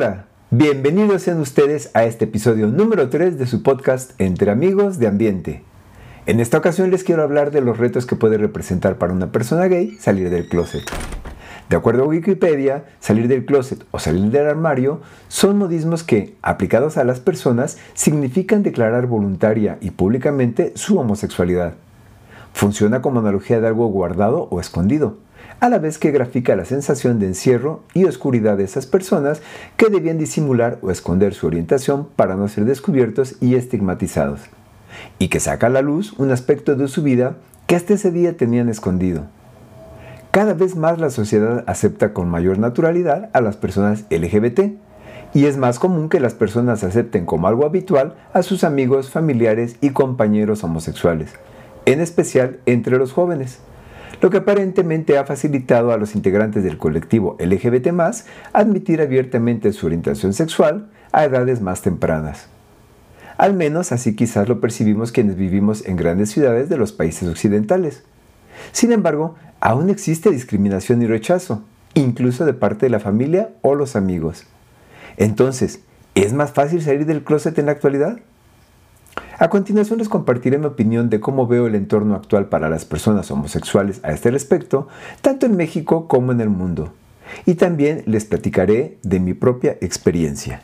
Hola, bienvenidos sean ustedes a este episodio número 3 de su podcast Entre Amigos de Ambiente. En esta ocasión les quiero hablar de los retos que puede representar para una persona gay salir del closet. De acuerdo a Wikipedia, salir del closet o salir del armario son modismos que, aplicados a las personas, significan declarar voluntaria y públicamente su homosexualidad. Funciona como analogía de algo guardado o escondido, a la vez que grafica la sensación de encierro y oscuridad de esas personas que debían disimular o esconder su orientación para no ser descubiertos y estigmatizados, y que saca a la luz un aspecto de su vida que hasta ese día tenían escondido. Cada vez más la sociedad acepta con mayor naturalidad a las personas LGBT, y es más común que las personas acepten como algo habitual a sus amigos, familiares y compañeros homosexuales, en especial entre los jóvenes lo que aparentemente ha facilitado a los integrantes del colectivo LGBT admitir abiertamente su orientación sexual a edades más tempranas. Al menos así quizás lo percibimos quienes vivimos en grandes ciudades de los países occidentales. Sin embargo, aún existe discriminación y rechazo, incluso de parte de la familia o los amigos. Entonces, ¿es más fácil salir del closet en la actualidad? A continuación les compartiré mi opinión de cómo veo el entorno actual para las personas homosexuales a este respecto, tanto en México como en el mundo. Y también les platicaré de mi propia experiencia.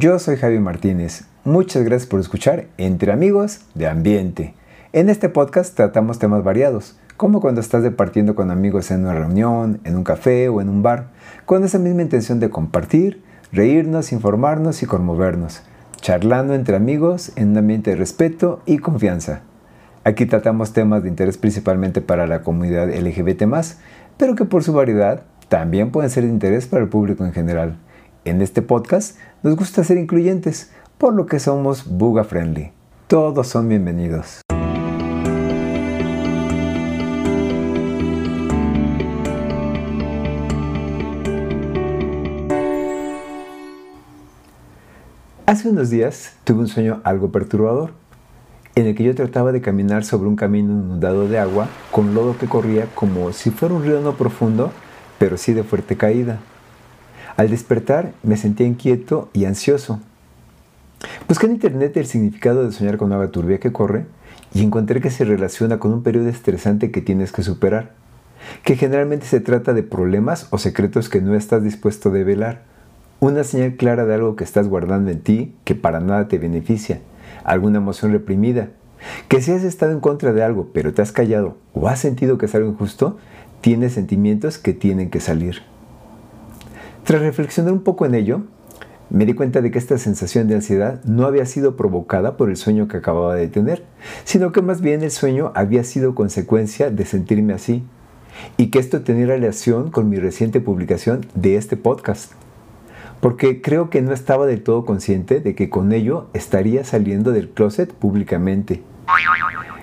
Yo soy Javi Martínez. Muchas gracias por escuchar Entre Amigos de Ambiente. En este podcast tratamos temas variados, como cuando estás departiendo con amigos en una reunión, en un café o en un bar, con esa misma intención de compartir, reírnos, informarnos y conmovernos, charlando entre amigos en un ambiente de respeto y confianza. Aquí tratamos temas de interés principalmente para la comunidad LGBT, pero que por su variedad también pueden ser de interés para el público en general. En este podcast nos gusta ser incluyentes, por lo que somos Buga Friendly. Todos son bienvenidos. Hace unos días tuve un sueño algo perturbador, en el que yo trataba de caminar sobre un camino inundado de agua con lodo que corría como si fuera un río no profundo, pero sí de fuerte caída. Al despertar me sentía inquieto y ansioso. Busqué en internet el significado de soñar con agua turbia que corre y encontré que se relaciona con un periodo estresante que tienes que superar, que generalmente se trata de problemas o secretos que no estás dispuesto a develar, una señal clara de algo que estás guardando en ti que para nada te beneficia, alguna emoción reprimida, que si has estado en contra de algo pero te has callado o has sentido que es algo injusto, tienes sentimientos que tienen que salir. Tras reflexionar un poco en ello, me di cuenta de que esta sensación de ansiedad no había sido provocada por el sueño que acababa de tener, sino que más bien el sueño había sido consecuencia de sentirme así, y que esto tenía relación con mi reciente publicación de este podcast, porque creo que no estaba del todo consciente de que con ello estaría saliendo del closet públicamente.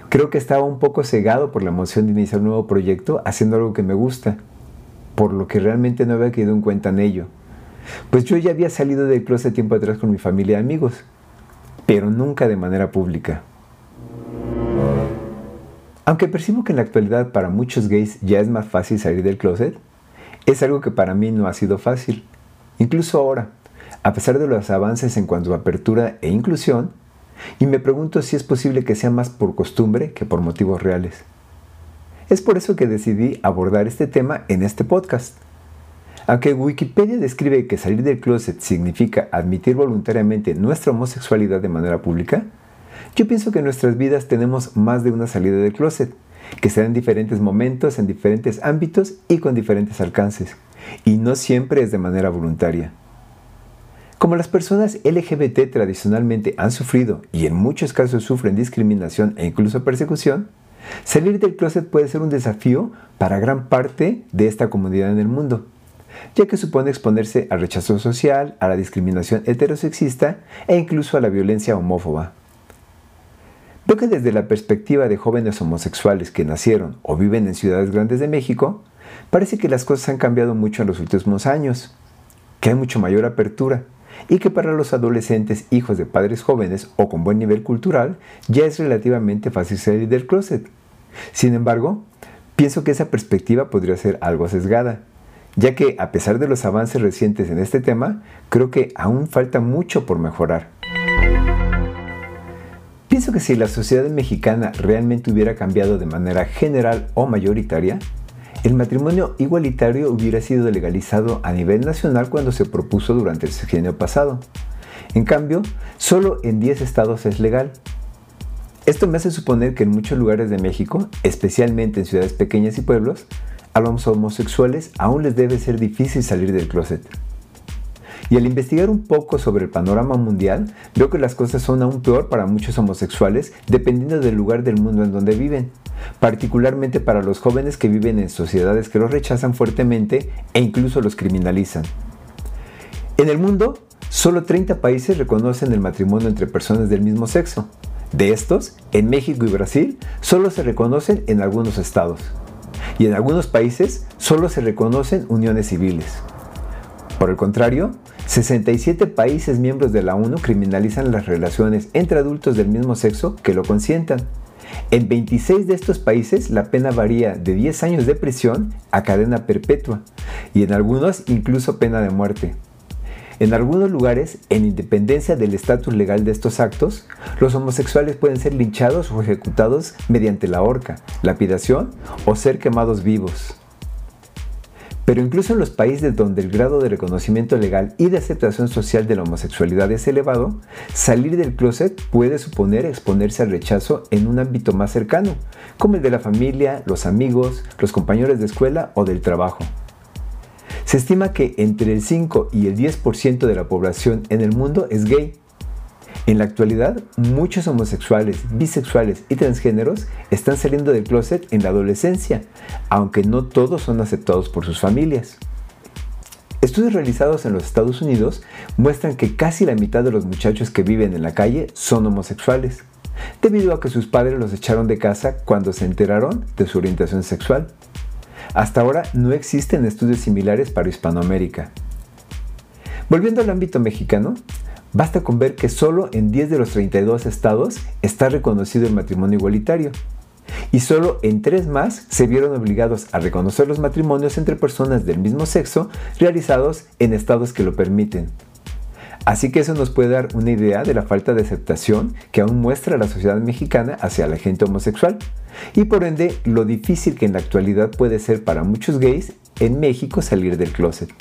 Creo que estaba un poco cegado por la emoción de iniciar un nuevo proyecto haciendo algo que me gusta por lo que realmente no había quedado en cuenta en ello. Pues yo ya había salido del closet tiempo atrás con mi familia y amigos, pero nunca de manera pública. Aunque percibo que en la actualidad para muchos gays ya es más fácil salir del closet, es algo que para mí no ha sido fácil. Incluso ahora, a pesar de los avances en cuanto a apertura e inclusión, y me pregunto si es posible que sea más por costumbre que por motivos reales. Es por eso que decidí abordar este tema en este podcast. Aunque Wikipedia describe que salir del closet significa admitir voluntariamente nuestra homosexualidad de manera pública, yo pienso que en nuestras vidas tenemos más de una salida del closet, que se da en diferentes momentos, en diferentes ámbitos y con diferentes alcances, y no siempre es de manera voluntaria. Como las personas LGBT tradicionalmente han sufrido y en muchos casos sufren discriminación e incluso persecución, Salir del closet puede ser un desafío para gran parte de esta comunidad en el mundo, ya que supone exponerse al rechazo social, a la discriminación heterosexista e incluso a la violencia homófoba. Veo que desde la perspectiva de jóvenes homosexuales que nacieron o viven en ciudades grandes de México, parece que las cosas han cambiado mucho en los últimos años, que hay mucho mayor apertura y que para los adolescentes hijos de padres jóvenes o con buen nivel cultural ya es relativamente fácil salir del closet. Sin embargo, pienso que esa perspectiva podría ser algo sesgada, ya que a pesar de los avances recientes en este tema, creo que aún falta mucho por mejorar. Pienso que si la sociedad mexicana realmente hubiera cambiado de manera general o mayoritaria, el matrimonio igualitario hubiera sido legalizado a nivel nacional cuando se propuso durante el sexenio pasado. En cambio, solo en 10 estados es legal. Esto me hace suponer que en muchos lugares de México, especialmente en ciudades pequeñas y pueblos, a los homosexuales aún les debe ser difícil salir del closet. Y al investigar un poco sobre el panorama mundial, veo que las cosas son aún peor para muchos homosexuales dependiendo del lugar del mundo en donde viven, particularmente para los jóvenes que viven en sociedades que los rechazan fuertemente e incluso los criminalizan. En el mundo, solo 30 países reconocen el matrimonio entre personas del mismo sexo. De estos, en México y Brasil, solo se reconocen en algunos estados. Y en algunos países solo se reconocen uniones civiles. Por el contrario, 67 países miembros de la ONU criminalizan las relaciones entre adultos del mismo sexo que lo consientan. En 26 de estos países la pena varía de 10 años de prisión a cadena perpetua y en algunos incluso pena de muerte. En algunos lugares, en independencia del estatus legal de estos actos, los homosexuales pueden ser linchados o ejecutados mediante la horca, lapidación o ser quemados vivos. Pero incluso en los países donde el grado de reconocimiento legal y de aceptación social de la homosexualidad es elevado, salir del closet puede suponer exponerse al rechazo en un ámbito más cercano, como el de la familia, los amigos, los compañeros de escuela o del trabajo. Se estima que entre el 5 y el 10% de la población en el mundo es gay, en la actualidad, muchos homosexuales, bisexuales y transgéneros están saliendo del closet en la adolescencia, aunque no todos son aceptados por sus familias. Estudios realizados en los Estados Unidos muestran que casi la mitad de los muchachos que viven en la calle son homosexuales, debido a que sus padres los echaron de casa cuando se enteraron de su orientación sexual. Hasta ahora no existen estudios similares para Hispanoamérica. Volviendo al ámbito mexicano, Basta con ver que solo en 10 de los 32 estados está reconocido el matrimonio igualitario. Y solo en 3 más se vieron obligados a reconocer los matrimonios entre personas del mismo sexo realizados en estados que lo permiten. Así que eso nos puede dar una idea de la falta de aceptación que aún muestra la sociedad mexicana hacia la gente homosexual y por ende lo difícil que en la actualidad puede ser para muchos gays en México salir del closet.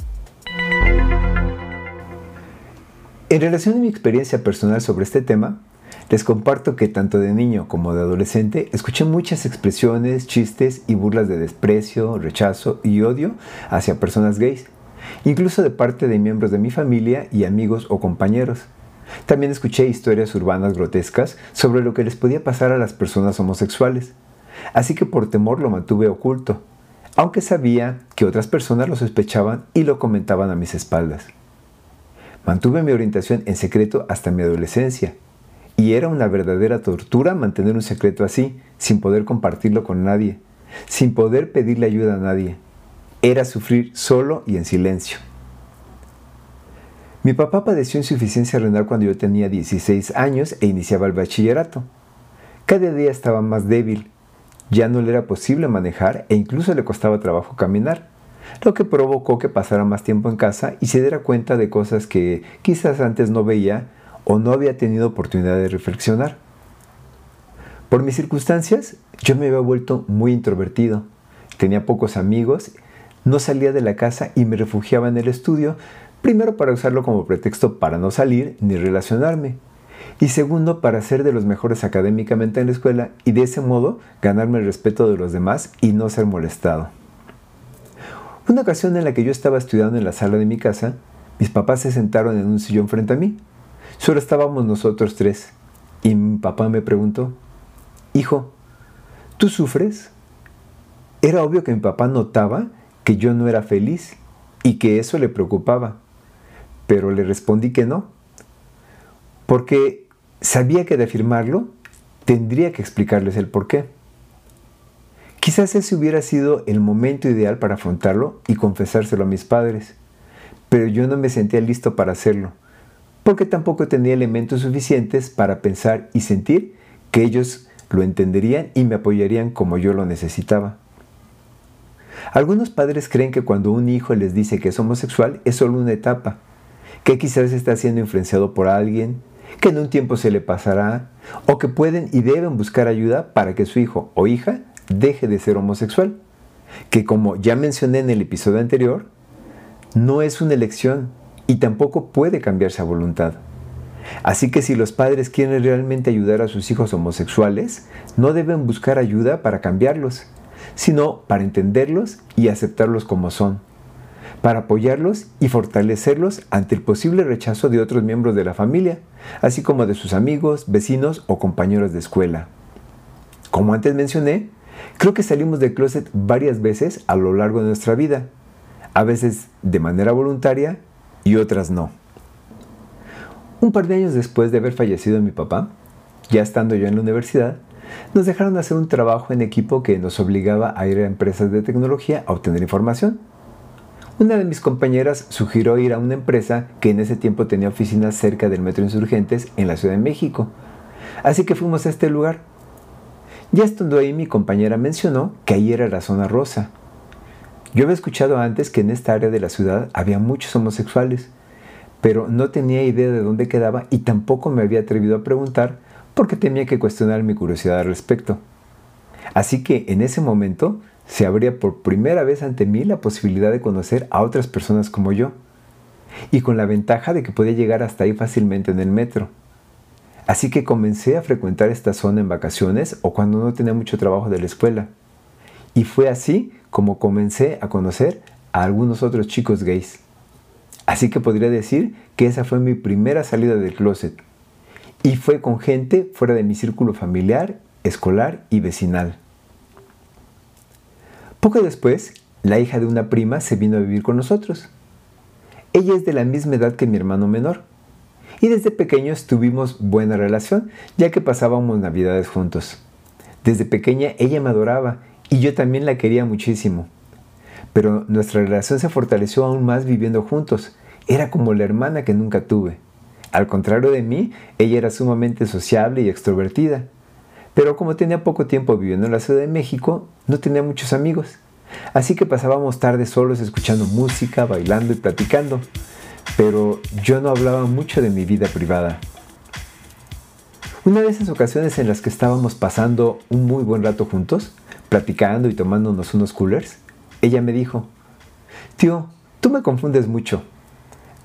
En relación a mi experiencia personal sobre este tema, les comparto que tanto de niño como de adolescente escuché muchas expresiones, chistes y burlas de desprecio, rechazo y odio hacia personas gays, incluso de parte de miembros de mi familia y amigos o compañeros. También escuché historias urbanas grotescas sobre lo que les podía pasar a las personas homosexuales, así que por temor lo mantuve oculto, aunque sabía que otras personas lo sospechaban y lo comentaban a mis espaldas. Mantuve mi orientación en secreto hasta mi adolescencia, y era una verdadera tortura mantener un secreto así, sin poder compartirlo con nadie, sin poder pedirle ayuda a nadie. Era sufrir solo y en silencio. Mi papá padeció insuficiencia renal cuando yo tenía 16 años e iniciaba el bachillerato. Cada día estaba más débil, ya no le era posible manejar e incluso le costaba trabajo caminar lo que provocó que pasara más tiempo en casa y se diera cuenta de cosas que quizás antes no veía o no había tenido oportunidad de reflexionar. Por mis circunstancias, yo me había vuelto muy introvertido, tenía pocos amigos, no salía de la casa y me refugiaba en el estudio, primero para usarlo como pretexto para no salir ni relacionarme, y segundo para ser de los mejores académicamente en la escuela y de ese modo ganarme el respeto de los demás y no ser molestado. Una ocasión en la que yo estaba estudiando en la sala de mi casa, mis papás se sentaron en un sillón frente a mí. Solo estábamos nosotros tres. Y mi papá me preguntó, Hijo, ¿tú sufres? Era obvio que mi papá notaba que yo no era feliz y que eso le preocupaba. Pero le respondí que no. Porque sabía que de afirmarlo tendría que explicarles el por qué. Quizás ese hubiera sido el momento ideal para afrontarlo y confesárselo a mis padres, pero yo no me sentía listo para hacerlo, porque tampoco tenía elementos suficientes para pensar y sentir que ellos lo entenderían y me apoyarían como yo lo necesitaba. Algunos padres creen que cuando un hijo les dice que es homosexual es solo una etapa, que quizás está siendo influenciado por alguien, que en un tiempo se le pasará, o que pueden y deben buscar ayuda para que su hijo o hija deje de ser homosexual, que como ya mencioné en el episodio anterior, no es una elección y tampoco puede cambiarse a voluntad. Así que si los padres quieren realmente ayudar a sus hijos homosexuales, no deben buscar ayuda para cambiarlos, sino para entenderlos y aceptarlos como son, para apoyarlos y fortalecerlos ante el posible rechazo de otros miembros de la familia, así como de sus amigos, vecinos o compañeros de escuela. Como antes mencioné, creo que salimos del closet varias veces a lo largo de nuestra vida, a veces de manera voluntaria y otras no. Un par de años después de haber fallecido mi papá, ya estando yo en la universidad, nos dejaron hacer un trabajo en equipo que nos obligaba a ir a empresas de tecnología a obtener información. Una de mis compañeras sugirió ir a una empresa que en ese tiempo tenía oficinas cerca del Metro Insurgentes en la Ciudad de México. Así que fuimos a este lugar. Ya estando ahí mi compañera mencionó que ahí era la zona rosa. Yo había escuchado antes que en esta área de la ciudad había muchos homosexuales, pero no tenía idea de dónde quedaba y tampoco me había atrevido a preguntar porque temía que cuestionar mi curiosidad al respecto. Así que en ese momento se abría por primera vez ante mí la posibilidad de conocer a otras personas como yo, y con la ventaja de que podía llegar hasta ahí fácilmente en el metro. Así que comencé a frecuentar esta zona en vacaciones o cuando no tenía mucho trabajo de la escuela. Y fue así como comencé a conocer a algunos otros chicos gays. Así que podría decir que esa fue mi primera salida del closet y fue con gente fuera de mi círculo familiar, escolar y vecinal. Poco después, la hija de una prima se vino a vivir con nosotros. Ella es de la misma edad que mi hermano menor, y desde pequeños tuvimos buena relación, ya que pasábamos navidades juntos. Desde pequeña ella me adoraba y yo también la quería muchísimo. Pero nuestra relación se fortaleció aún más viviendo juntos. Era como la hermana que nunca tuve. Al contrario de mí, ella era sumamente sociable y extrovertida. Pero como tenía poco tiempo viviendo en la Ciudad de México, no tenía muchos amigos. Así que pasábamos tardes solos escuchando música, bailando y platicando. Pero yo no hablaba mucho de mi vida privada. Una de esas ocasiones en las que estábamos pasando un muy buen rato juntos, platicando y tomándonos unos coolers, ella me dijo, Tío, tú me confundes mucho.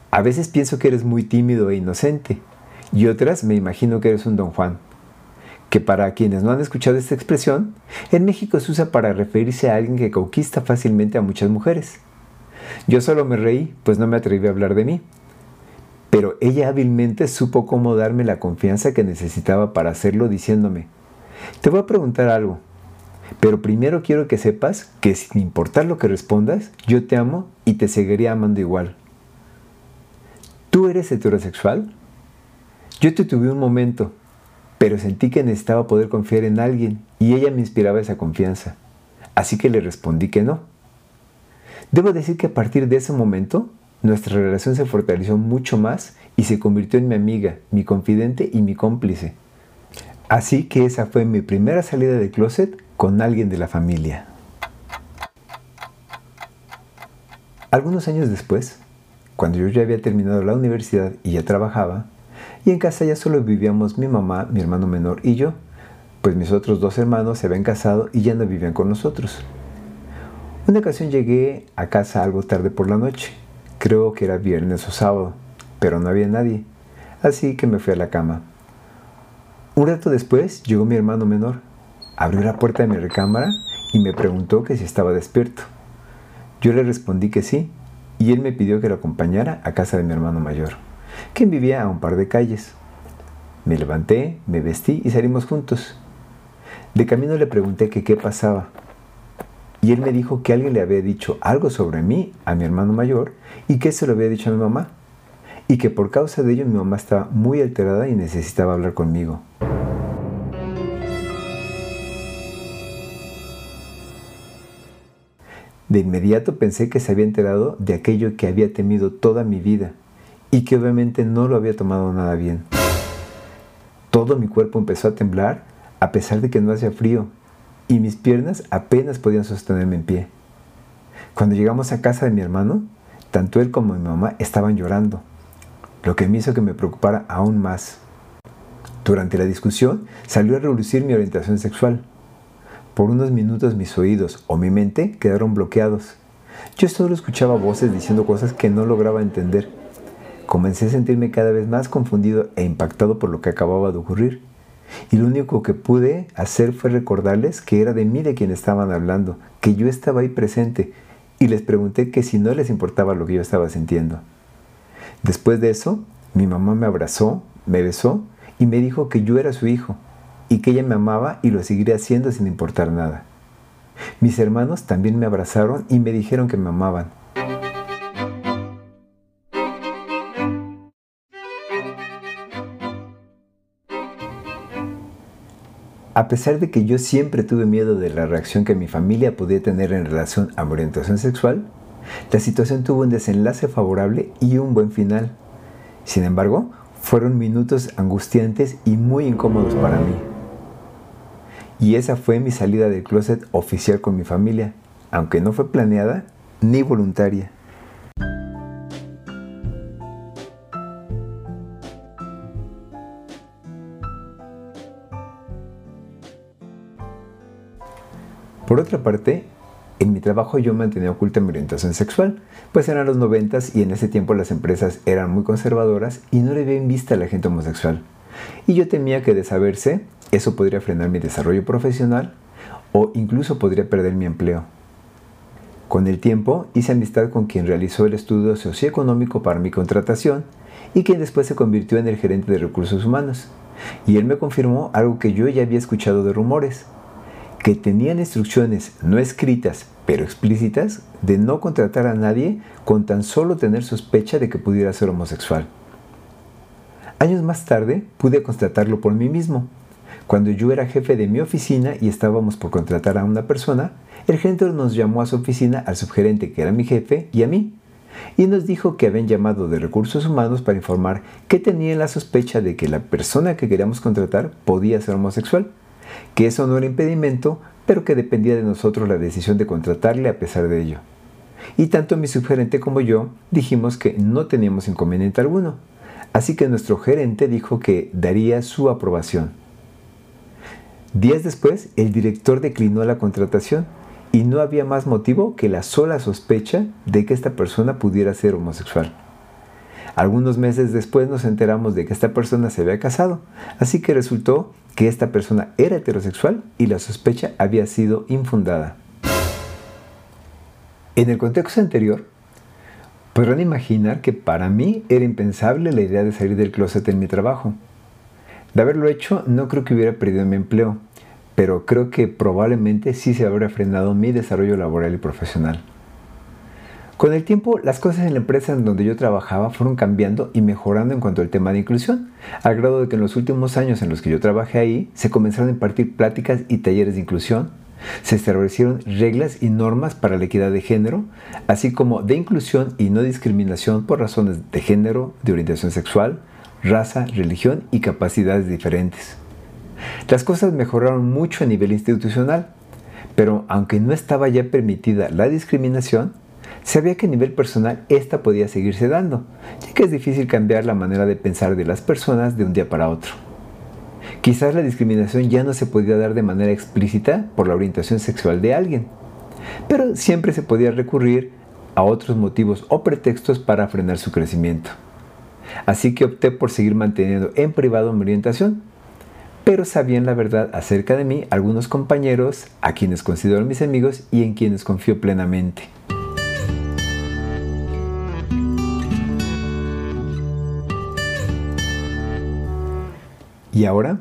A veces pienso que eres muy tímido e inocente, y otras me imagino que eres un don Juan. Que para quienes no han escuchado esta expresión, en México se usa para referirse a alguien que conquista fácilmente a muchas mujeres. Yo solo me reí, pues no me atreví a hablar de mí. Pero ella hábilmente supo cómo darme la confianza que necesitaba para hacerlo diciéndome, te voy a preguntar algo, pero primero quiero que sepas que sin importar lo que respondas, yo te amo y te seguiría amando igual. ¿Tú eres heterosexual? Yo te tuve un momento, pero sentí que necesitaba poder confiar en alguien y ella me inspiraba esa confianza. Así que le respondí que no. Debo decir que a partir de ese momento, nuestra relación se fortaleció mucho más y se convirtió en mi amiga, mi confidente y mi cómplice. Así que esa fue mi primera salida de closet con alguien de la familia. Algunos años después, cuando yo ya había terminado la universidad y ya trabajaba, y en casa ya solo vivíamos mi mamá, mi hermano menor y yo, pues mis otros dos hermanos se habían casado y ya no vivían con nosotros. Una ocasión llegué a casa algo tarde por la noche, creo que era viernes o sábado, pero no había nadie, así que me fui a la cama. Un rato después llegó mi hermano menor, abrió la puerta de mi recámara y me preguntó que si estaba despierto. Yo le respondí que sí, y él me pidió que lo acompañara a casa de mi hermano mayor, quien vivía a un par de calles. Me levanté, me vestí y salimos juntos. De camino le pregunté qué pasaba. Y él me dijo que alguien le había dicho algo sobre mí a mi hermano mayor y que se lo había dicho a mi mamá. Y que por causa de ello mi mamá estaba muy alterada y necesitaba hablar conmigo. De inmediato pensé que se había enterado de aquello que había temido toda mi vida y que obviamente no lo había tomado nada bien. Todo mi cuerpo empezó a temblar a pesar de que no hacía frío y mis piernas apenas podían sostenerme en pie. Cuando llegamos a casa de mi hermano, tanto él como mi mamá estaban llorando, lo que me hizo que me preocupara aún más. Durante la discusión salió a relucir mi orientación sexual. Por unos minutos mis oídos o mi mente quedaron bloqueados. Yo solo escuchaba voces diciendo cosas que no lograba entender. Comencé a sentirme cada vez más confundido e impactado por lo que acababa de ocurrir. Y lo único que pude hacer fue recordarles que era de mí de quien estaban hablando, que yo estaba ahí presente, y les pregunté que si no les importaba lo que yo estaba sintiendo. Después de eso, mi mamá me abrazó, me besó y me dijo que yo era su hijo, y que ella me amaba y lo seguiría haciendo sin importar nada. Mis hermanos también me abrazaron y me dijeron que me amaban. A pesar de que yo siempre tuve miedo de la reacción que mi familia podía tener en relación a mi orientación sexual, la situación tuvo un desenlace favorable y un buen final. Sin embargo, fueron minutos angustiantes y muy incómodos para mí. Y esa fue mi salida del closet oficial con mi familia, aunque no fue planeada ni voluntaria. Por otra parte, en mi trabajo yo mantenía oculta mi orientación sexual, pues eran los noventas y en ese tiempo las empresas eran muy conservadoras y no le veían vista a la gente homosexual. Y yo temía que de saberse eso podría frenar mi desarrollo profesional o incluso podría perder mi empleo. Con el tiempo hice amistad con quien realizó el estudio socioeconómico para mi contratación y quien después se convirtió en el gerente de recursos humanos. Y él me confirmó algo que yo ya había escuchado de rumores, que tenían instrucciones no escritas pero explícitas de no contratar a nadie con tan solo tener sospecha de que pudiera ser homosexual. Años más tarde pude constatarlo por mí mismo cuando yo era jefe de mi oficina y estábamos por contratar a una persona, el gerente nos llamó a su oficina al subgerente que era mi jefe y a mí, y nos dijo que habían llamado de recursos humanos para informar que tenían la sospecha de que la persona que queríamos contratar podía ser homosexual, que eso no era impedimento, pero que dependía de nosotros la decisión de contratarle a pesar de ello. Y tanto mi subgerente como yo dijimos que no teníamos inconveniente alguno, así que nuestro gerente dijo que daría su aprobación. Días después, el director declinó la contratación y no había más motivo que la sola sospecha de que esta persona pudiera ser homosexual. Algunos meses después nos enteramos de que esta persona se había casado, así que resultó que esta persona era heterosexual y la sospecha había sido infundada. En el contexto anterior, podrán imaginar que para mí era impensable la idea de salir del closet en mi trabajo. De haberlo hecho, no creo que hubiera perdido mi empleo, pero creo que probablemente sí se habría frenado mi desarrollo laboral y profesional. Con el tiempo, las cosas en la empresa en donde yo trabajaba fueron cambiando y mejorando en cuanto al tema de inclusión, al grado de que en los últimos años en los que yo trabajé ahí, se comenzaron a impartir pláticas y talleres de inclusión, se establecieron reglas y normas para la equidad de género, así como de inclusión y no discriminación por razones de género, de orientación sexual, raza, religión y capacidades diferentes. Las cosas mejoraron mucho a nivel institucional, pero aunque no estaba ya permitida la discriminación, sabía que a nivel personal esta podía seguirse dando, ya que es difícil cambiar la manera de pensar de las personas de un día para otro. Quizás la discriminación ya no se podía dar de manera explícita por la orientación sexual de alguien, pero siempre se podía recurrir a otros motivos o pretextos para frenar su crecimiento. Así que opté por seguir manteniendo en privado mi orientación. Pero sabían la verdad acerca de mí algunos compañeros a quienes considero mis amigos y en quienes confío plenamente. Y ahora,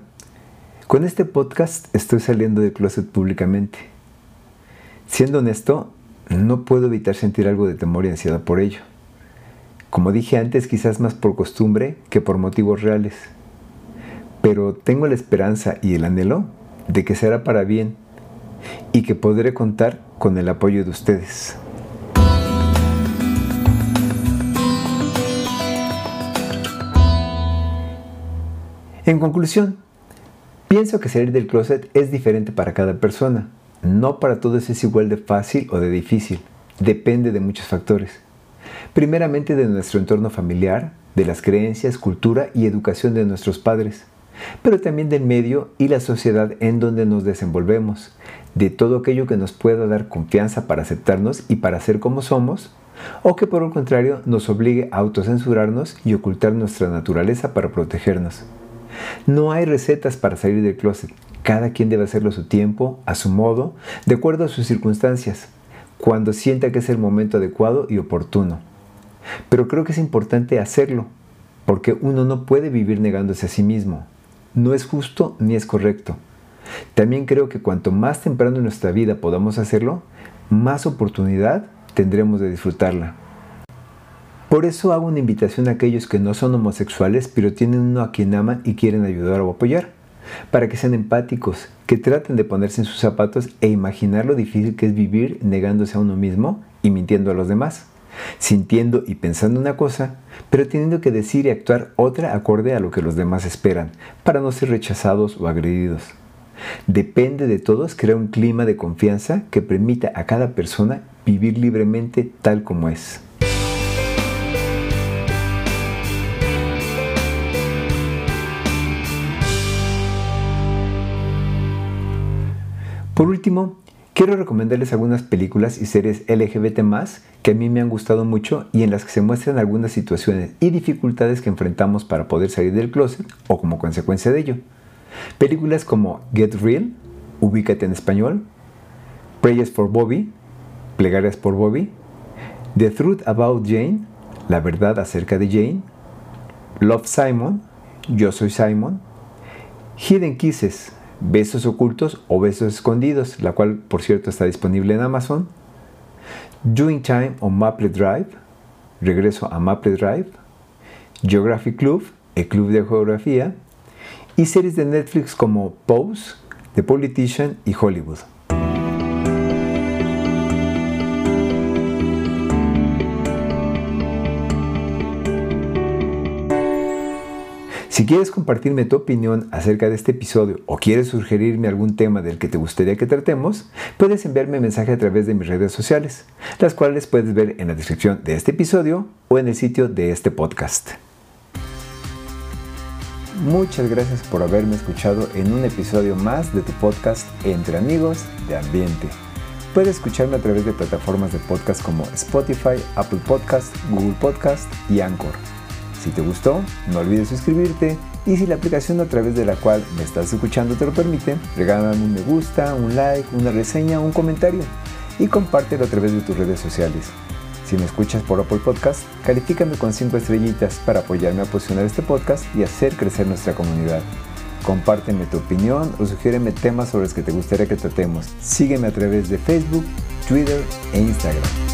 con este podcast estoy saliendo de closet públicamente. Siendo honesto, no puedo evitar sentir algo de temor y ansiedad por ello. Como dije antes, quizás más por costumbre que por motivos reales. Pero tengo la esperanza y el anhelo de que será para bien y que podré contar con el apoyo de ustedes. En conclusión, pienso que salir del closet es diferente para cada persona. No para todos es igual de fácil o de difícil. Depende de muchos factores. Primeramente de nuestro entorno familiar, de las creencias, cultura y educación de nuestros padres, pero también del medio y la sociedad en donde nos desenvolvemos, de todo aquello que nos pueda dar confianza para aceptarnos y para ser como somos, o que por el contrario nos obligue a autocensurarnos y ocultar nuestra naturaleza para protegernos. No hay recetas para salir del closet. Cada quien debe hacerlo a su tiempo, a su modo, de acuerdo a sus circunstancias, cuando sienta que es el momento adecuado y oportuno. Pero creo que es importante hacerlo, porque uno no puede vivir negándose a sí mismo. No es justo ni es correcto. También creo que cuanto más temprano en nuestra vida podamos hacerlo, más oportunidad tendremos de disfrutarla. Por eso hago una invitación a aquellos que no son homosexuales, pero tienen uno a quien aman y quieren ayudar o apoyar, para que sean empáticos, que traten de ponerse en sus zapatos e imaginar lo difícil que es vivir negándose a uno mismo y mintiendo a los demás, sintiendo y pensando una cosa, pero teniendo que decir y actuar otra acorde a lo que los demás esperan, para no ser rechazados o agredidos. Depende de todos crear un clima de confianza que permita a cada persona vivir libremente tal como es. Por último, quiero recomendarles algunas películas y series LGBT que a mí me han gustado mucho y en las que se muestran algunas situaciones y dificultades que enfrentamos para poder salir del closet o como consecuencia de ello. Películas como Get Real, Ubícate en español, Prayers for Bobby, Plegarias por Bobby, The Truth About Jane, La verdad acerca de Jane, Love Simon, Yo soy Simon, Hidden Kisses, Besos ocultos o besos escondidos, la cual por cierto está disponible en Amazon. Doing Time o Maple Drive, regreso a Maple Drive. Geography Club, el club de geografía. Y series de Netflix como Pose, The Politician y Hollywood. Si quieres compartirme tu opinión acerca de este episodio o quieres sugerirme algún tema del que te gustaría que tratemos, puedes enviarme mensaje a través de mis redes sociales, las cuales puedes ver en la descripción de este episodio o en el sitio de este podcast. Muchas gracias por haberme escuchado en un episodio más de tu podcast Entre Amigos de Ambiente. Puedes escucharme a través de plataformas de podcast como Spotify, Apple Podcast, Google Podcast y Anchor. Si te gustó, no olvides suscribirte y si la aplicación a través de la cual me estás escuchando te lo permite, regálame un me gusta, un like, una reseña, un comentario y compártelo a través de tus redes sociales. Si me escuchas por Apple Podcast, califícame con 5 estrellitas para apoyarme a posicionar este podcast y hacer crecer nuestra comunidad. Compárteme tu opinión o sugiéreme temas sobre los que te gustaría que tratemos. Sígueme a través de Facebook, Twitter e Instagram.